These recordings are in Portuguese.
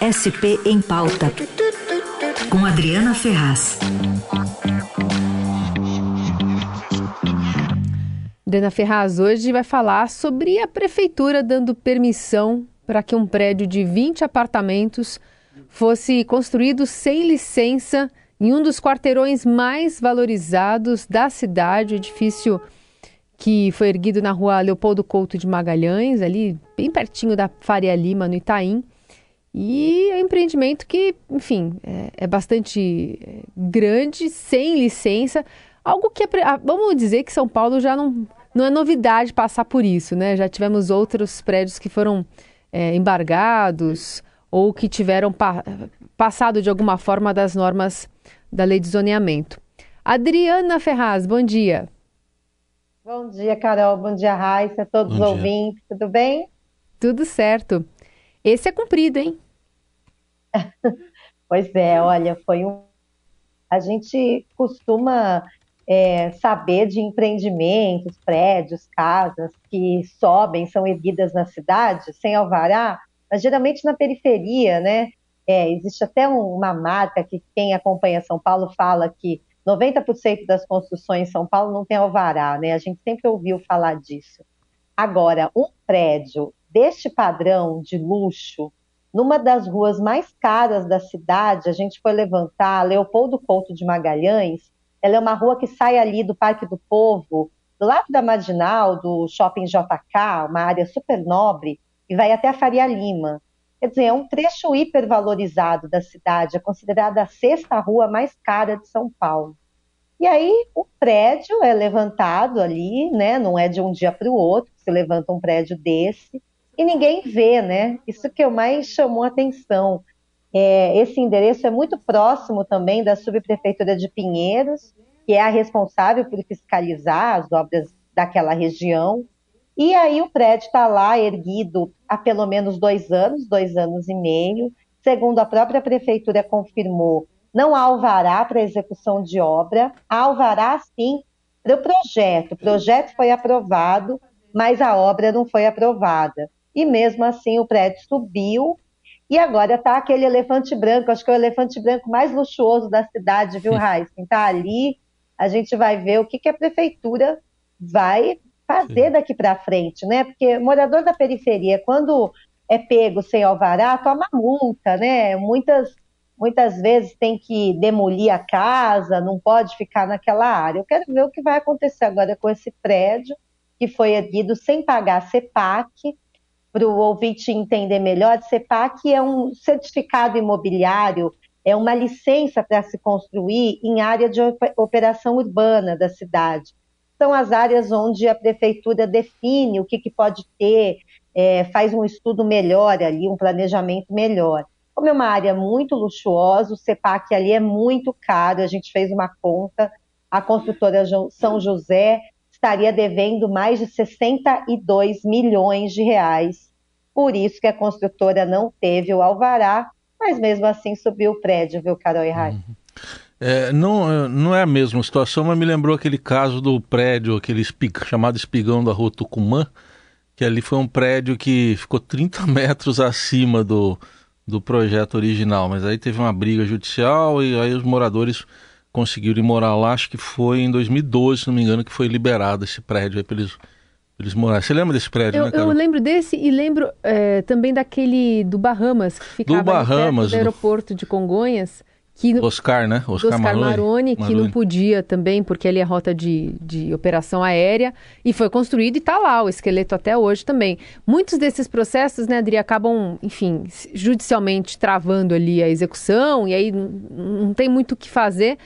SP em Pauta, com Adriana Ferraz. Adriana Ferraz hoje vai falar sobre a prefeitura dando permissão para que um prédio de 20 apartamentos fosse construído sem licença em um dos quarteirões mais valorizados da cidade, edifício que foi erguido na rua Leopoldo Couto de Magalhães, ali bem pertinho da Faria Lima, no Itaim. E é um empreendimento que, enfim, é, é bastante é, grande, sem licença. Algo que, é, vamos dizer que São Paulo já não, não é novidade passar por isso, né? Já tivemos outros prédios que foram é, embargados ou que tiveram pa passado de alguma forma das normas da lei de zoneamento. Adriana Ferraz, bom dia. Bom dia, Carol. Bom dia, Raíssa, todos os ouvintes. Tudo bem? Tudo certo. Esse é cumprido, hein? pois é, olha, foi um. A gente costuma é, saber de empreendimentos, prédios, casas que sobem, são erguidas na cidade sem alvará, mas geralmente na periferia, né? É, existe até uma marca que quem acompanha São Paulo fala que 90% das construções em São Paulo não tem alvará, né? A gente sempre ouviu falar disso. Agora, um prédio deste padrão de luxo, numa das ruas mais caras da cidade, a gente foi levantar Leopoldo Couto de Magalhães. Ela é uma rua que sai ali do Parque do Povo, do lado da Marginal, do Shopping JK, uma área super nobre, e vai até a Faria Lima. Quer dizer, é um trecho hipervalorizado da cidade, é considerada a sexta rua mais cara de São Paulo. E aí o prédio é levantado ali, né? Não é de um dia para o outro que se levanta um prédio desse e ninguém vê, né? Isso que eu mais chamou atenção. É, esse endereço é muito próximo também da subprefeitura de Pinheiros, que é a responsável por fiscalizar as obras daquela região. E aí o prédio está lá erguido há pelo menos dois anos, dois anos e meio. Segundo a própria prefeitura confirmou, não há alvará para execução de obra, há alvará sim para o projeto. O projeto foi aprovado, mas a obra não foi aprovada. E mesmo assim o prédio subiu e agora está aquele elefante branco, acho que é o elefante branco mais luxuoso da cidade, viu, Raíssa? Está ali, a gente vai ver o que, que a prefeitura vai fazer daqui para frente, né? Porque morador da periferia, quando é pego sem alvará, toma multa, né? Muitas, muitas vezes tem que demolir a casa, não pode ficar naquela área. Eu quero ver o que vai acontecer agora com esse prédio que foi erguido sem pagar CEPAC. Para o ouvinte entender melhor, CEPAC é um certificado imobiliário, é uma licença para se construir em área de operação urbana da cidade são as áreas onde a prefeitura define o que, que pode ter, é, faz um estudo melhor ali, um planejamento melhor. Como é uma área muito luxuosa, o CEPAC ali é muito caro, a gente fez uma conta, a construtora São José estaria devendo mais de 62 milhões de reais. Por isso que a construtora não teve o alvará, mas mesmo assim subiu o prédio, viu, Carol e Uhum. É, não, não é a mesma situação, mas me lembrou aquele caso do prédio, aquele espig, chamado espigão da rua Tucumã, que ali foi um prédio que ficou 30 metros acima do, do projeto original, mas aí teve uma briga judicial e aí os moradores conseguiram ir morar lá, acho que foi em 2012, se não me engano, que foi liberado esse prédio aí para eles, eles morarem. Você lembra desse prédio, eu, né, Carol? Eu lembro desse e lembro é, também daquele do Bahamas, que ficava do Bahamas, do aeroporto de Congonhas que Oscar, né? Oscar, Oscar Maroni, Maroni, que Maroni. não podia também, porque ele é rota de, de operação aérea, e foi construído e está lá o esqueleto até hoje também. Muitos desses processos, né, Adri, acabam, enfim, judicialmente travando ali a execução, e aí não tem muito o que fazer,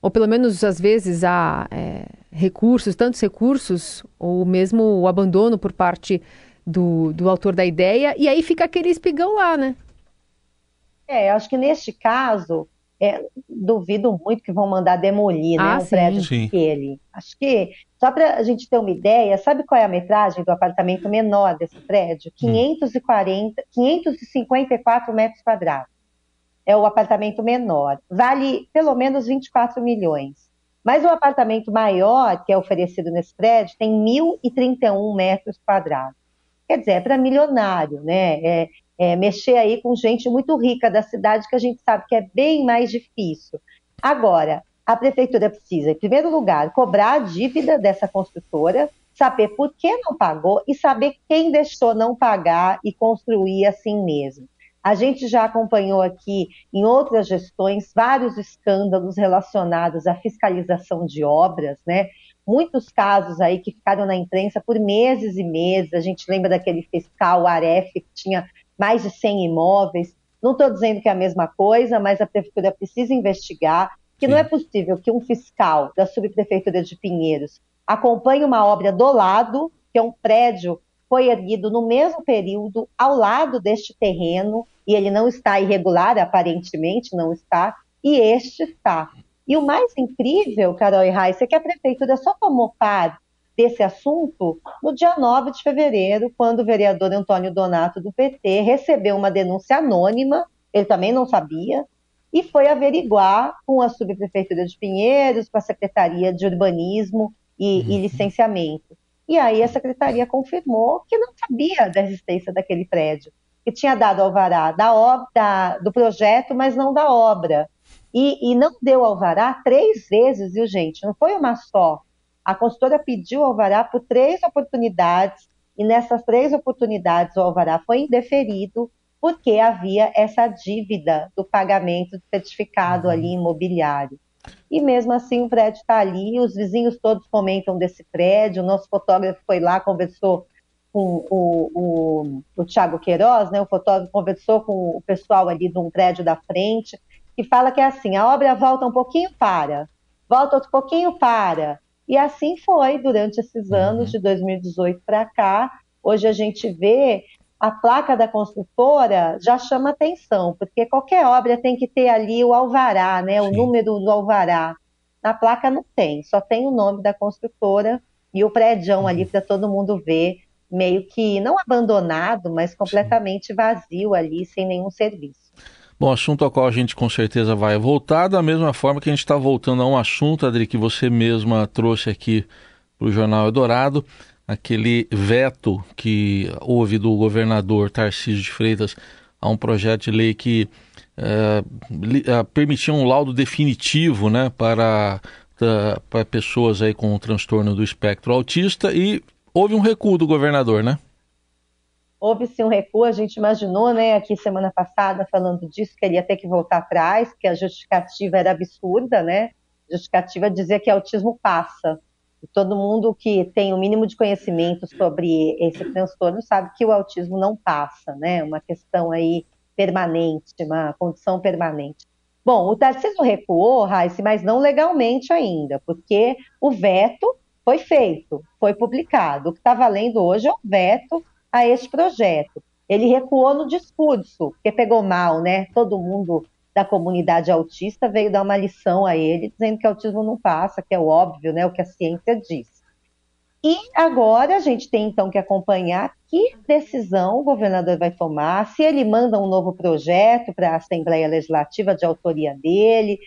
ou pelo menos às vezes há é, recursos, tantos recursos, ou mesmo o abandono por parte do, do autor da ideia, e aí fica aquele espigão lá, né? É, acho que neste caso, é, duvido muito que vão mandar demolir né, ah, um sim. prédio daquele. Acho que, só para a gente ter uma ideia, sabe qual é a metragem do apartamento menor desse prédio? 540, hum. 554 metros quadrados. É o apartamento menor. Vale pelo menos 24 milhões. Mas o apartamento maior, que é oferecido nesse prédio, tem 1.031 metros quadrados. Quer dizer, é para milionário, né? É, é, mexer aí com gente muito rica da cidade, que a gente sabe que é bem mais difícil. Agora, a prefeitura precisa, em primeiro lugar, cobrar a dívida dessa construtora, saber por que não pagou e saber quem deixou não pagar e construir assim mesmo. A gente já acompanhou aqui em outras gestões vários escândalos relacionados à fiscalização de obras, né? Muitos casos aí que ficaram na imprensa por meses e meses. A gente lembra daquele fiscal Aref que tinha mais de 100 imóveis. Não estou dizendo que é a mesma coisa, mas a prefeitura precisa investigar, que Sim. não é possível que um fiscal da subprefeitura de Pinheiros acompanhe uma obra do lado, que é um prédio foi erguido no mesmo período ao lado deste terreno, e ele não está irregular, aparentemente não está, e este está. E o mais incrível, Carol e Raíssa, é que a prefeitura só tomou par desse assunto no dia 9 de fevereiro, quando o vereador Antônio Donato, do PT, recebeu uma denúncia anônima, ele também não sabia, e foi averiguar com a subprefeitura de Pinheiros, com a Secretaria de Urbanismo e, uhum. e Licenciamento. E aí a secretaria confirmou que não sabia da existência daquele prédio, que tinha dado alvará da obra, do projeto, mas não da obra. E, e não deu alvará três vezes, viu, gente? Não foi uma só. A consultora pediu alvará por três oportunidades, e nessas três oportunidades o alvará foi indeferido, porque havia essa dívida do pagamento do certificado uhum. ali imobiliário. E mesmo assim o prédio está ali, os vizinhos todos comentam desse prédio, o nosso fotógrafo foi lá, conversou com o, o, o Tiago Queiroz, né, o fotógrafo conversou com o pessoal ali de um prédio da frente, que fala que é assim, a obra volta um pouquinho para, volta outro pouquinho para, e assim foi durante esses anos, uhum. de 2018 para cá. Hoje a gente vê a placa da construtora já chama atenção, porque qualquer obra tem que ter ali o alvará, né, o número do alvará. Na placa não tem, só tem o nome da construtora e o prédio ali uhum. para todo mundo ver, meio que não abandonado, mas completamente Sim. vazio ali, sem nenhum serviço. Bom, assunto ao qual a gente com certeza vai voltar, da mesma forma que a gente está voltando a um assunto, Adri, que você mesma trouxe aqui para o Jornal Eldorado, aquele veto que houve do governador Tarcísio de Freitas a um projeto de lei que é, permitia um laudo definitivo né, para, para pessoas aí com o transtorno do espectro autista e houve um recuo do governador, né? houve sim um recuo, a gente imaginou, né, aqui semana passada, falando disso, que ele ia ter que voltar atrás, que a justificativa era absurda, né, justificativa dizia que autismo passa, e todo mundo que tem o mínimo de conhecimento sobre esse transtorno sabe que o autismo não passa, né, uma questão aí permanente, uma condição permanente. Bom, o Tarcísio recuou, Raíssa, mas não legalmente ainda, porque o veto foi feito, foi publicado. O que está valendo hoje é o veto a esse projeto. Ele recuou no discurso, porque pegou mal, né? Todo mundo da comunidade autista veio dar uma lição a ele, dizendo que autismo não passa, que é óbvio, né? O que a ciência diz. E agora a gente tem então que acompanhar que decisão o governador vai tomar, se ele manda um novo projeto para a Assembleia Legislativa de autoria dele,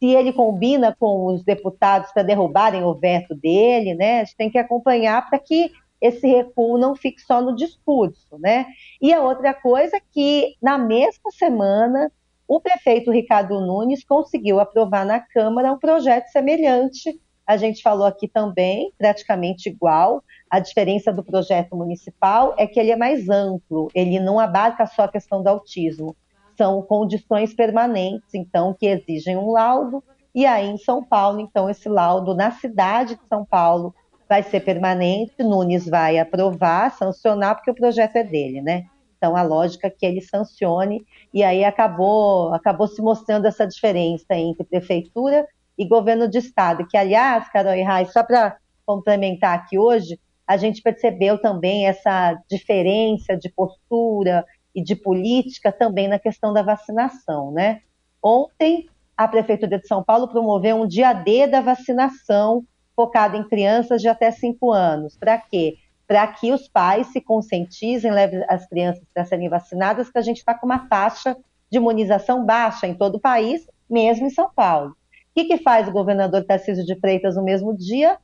se ele combina com os deputados para derrubarem o veto dele, né? A gente tem que acompanhar para que esse recuo não fique só no discurso, né? E a outra coisa é que, na mesma semana, o prefeito Ricardo Nunes conseguiu aprovar na Câmara um projeto semelhante. A gente falou aqui também, praticamente igual. A diferença do projeto municipal é que ele é mais amplo, ele não abarca só a questão do autismo. São condições permanentes, então, que exigem um laudo. E aí, em São Paulo, então, esse laudo na cidade de São Paulo vai ser permanente, Nunes vai aprovar, sancionar, porque o projeto é dele, né? Então a lógica é que ele sancione, e aí acabou, acabou se mostrando essa diferença entre prefeitura e governo de estado, que aliás, Carol e Rai, só para complementar aqui hoje, a gente percebeu também essa diferença de postura e de política também na questão da vacinação, né? Ontem a Prefeitura de São Paulo promoveu um dia D da vacinação focado em crianças de até 5 anos. Para quê? Para que os pais se conscientizem, levem as crianças para serem vacinadas, que a gente está com uma taxa de imunização baixa em todo o país, mesmo em São Paulo. O que, que faz o governador Tarcísio de Freitas no mesmo dia?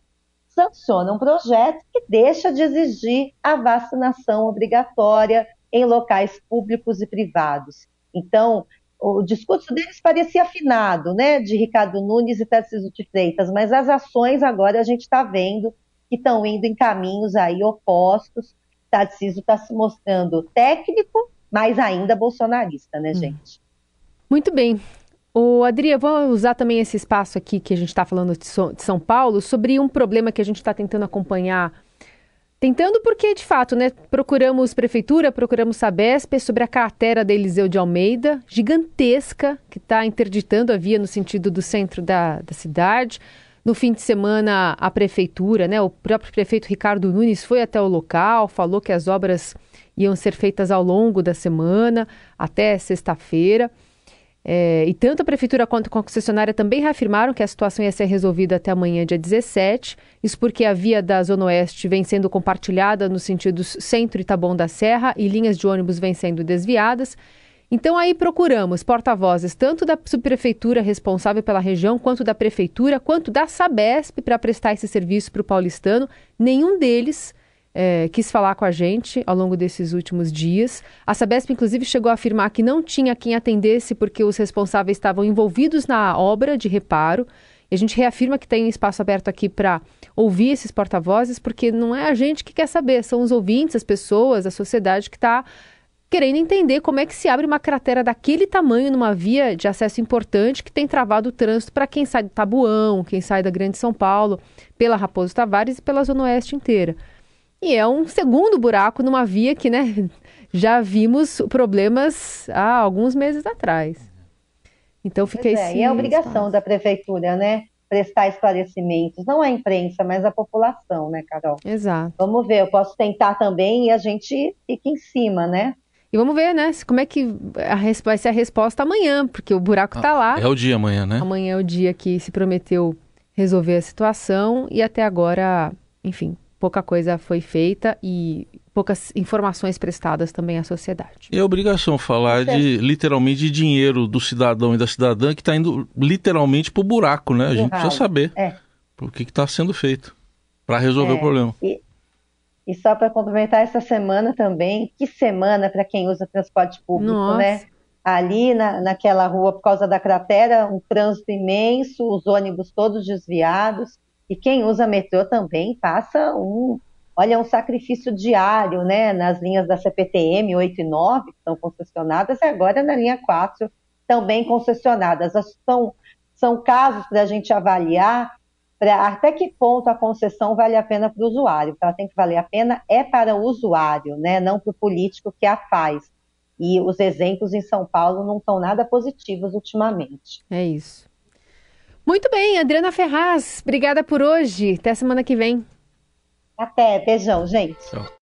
Sanciona um projeto que deixa de exigir a vacinação obrigatória em locais públicos e privados. Então, o discurso deles parecia afinado, né, de Ricardo Nunes e Tarcísio de Freitas, mas as ações agora a gente está vendo que estão indo em caminhos aí opostos. Tarcísio está se mostrando técnico, mas ainda bolsonarista, né, hum. gente? Muito bem. O Adria, vou usar também esse espaço aqui que a gente está falando de São Paulo sobre um problema que a gente está tentando acompanhar Tentando porque, de fato, né, procuramos prefeitura, procuramos Sabesp sobre a cratera da Eliseu de Almeida, gigantesca, que está interditando a via no sentido do centro da, da cidade. No fim de semana, a prefeitura, né, o próprio prefeito Ricardo Nunes foi até o local, falou que as obras iam ser feitas ao longo da semana, até sexta-feira. É, e tanto a prefeitura quanto a concessionária também reafirmaram que a situação ia ser resolvida até amanhã, dia 17. Isso porque a via da Zona Oeste vem sendo compartilhada nos sentidos centro e da Serra e linhas de ônibus vêm sendo desviadas. Então aí procuramos porta-vozes tanto da subprefeitura responsável pela região, quanto da prefeitura, quanto da Sabesp para prestar esse serviço para o paulistano. Nenhum deles é, quis falar com a gente ao longo desses últimos dias. A Sabesp, inclusive, chegou a afirmar que não tinha quem atendesse porque os responsáveis estavam envolvidos na obra de reparo. E a gente reafirma que tem espaço aberto aqui para ouvir esses porta-vozes, porque não é a gente que quer saber, são os ouvintes, as pessoas, a sociedade que está querendo entender como é que se abre uma cratera daquele tamanho numa via de acesso importante que tem travado o trânsito para quem sai do Tabuão, quem sai da Grande São Paulo, pela Raposo Tavares e pela Zona Oeste inteira. E é um segundo buraco numa via que, né, já vimos problemas há alguns meses atrás. Então fica pois é. E é obrigação espaço. da prefeitura, né? Prestar esclarecimentos, não a imprensa, mas a população, né, Carol? Exato. Vamos ver, eu posso tentar também e a gente fica em cima, né? E vamos ver, né, como é que vai ser a resposta amanhã, porque o buraco está ah, lá. É o dia amanhã, né? Amanhã é o dia que se prometeu resolver a situação e até agora, enfim, pouca coisa foi feita e poucas informações prestadas também à sociedade. É obrigação falar de literalmente de dinheiro do cidadão e da cidadã que está indo literalmente para o buraco, né? A gente precisa saber é. por que está sendo feito para resolver é. o problema. E, e só para complementar essa semana também, que semana para quem usa transporte público, né? Nossa. né? Ali na, naquela rua, por causa da cratera, um trânsito imenso, os ônibus todos desviados. E quem usa metrô também passa um, olha, um sacrifício diário, né, nas linhas da CPTM 8 e 9, que estão concessionadas, e agora na linha 4, também concessionadas. São, são casos para a gente avaliar para até que ponto a concessão vale a pena para o usuário. Ela tem que valer a pena é para o usuário, né, não para o político que a faz. E os exemplos em São Paulo não estão nada positivos ultimamente. É isso. Muito bem, Adriana Ferraz, obrigada por hoje. Até semana que vem. Até, beijão, gente. Tchau.